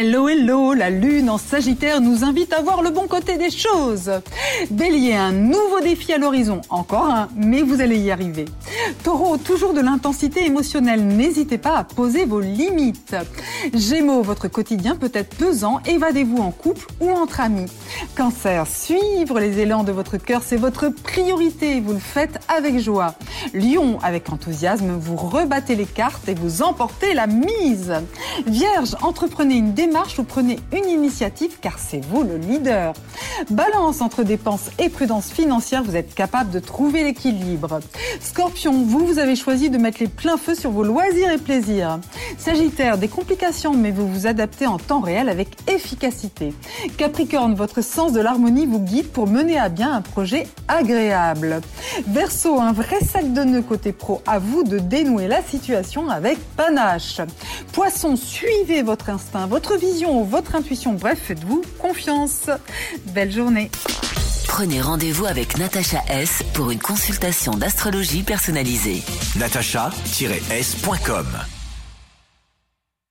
Hello, hello, la lune en Sagittaire nous invite à voir le bon côté des choses. Bélier, un nouveau défi à l'horizon, encore un, mais vous allez y arriver. Taureau, toujours de l'intensité émotionnelle, n'hésitez pas à poser vos limites. Gémeaux, votre quotidien peut être pesant, évadez-vous en couple ou entre amis. Cancer, suivre les élans de votre cœur, c'est votre priorité, vous le faites avec joie. Lion, avec enthousiasme, vous rebattez les cartes et vous emportez la mise. Vierge, entreprenez une démarche ou prenez une initiative car c'est vous le leader. Balance entre dépenses et prudence financière, vous êtes capable de trouver l'équilibre. Scorpion, vous, vous avez choisi de mettre les pleins feux sur vos loisirs et plaisirs. Sagittaire, des complications, mais vous vous adaptez en temps réel avec efficacité. Capricorne, votre sens de l'harmonie vous guide pour mener à bien un projet agréable. Verseau, un vrai sac de nœuds côté pro, à vous de dénouer la situation avec panache. Poisson, suivez votre instinct, votre vision ou votre intuition, bref, faites-vous confiance. Belle journée. Prenez rendez-vous avec Natacha S pour une consultation d'astrologie personnalisée. natacha-s.com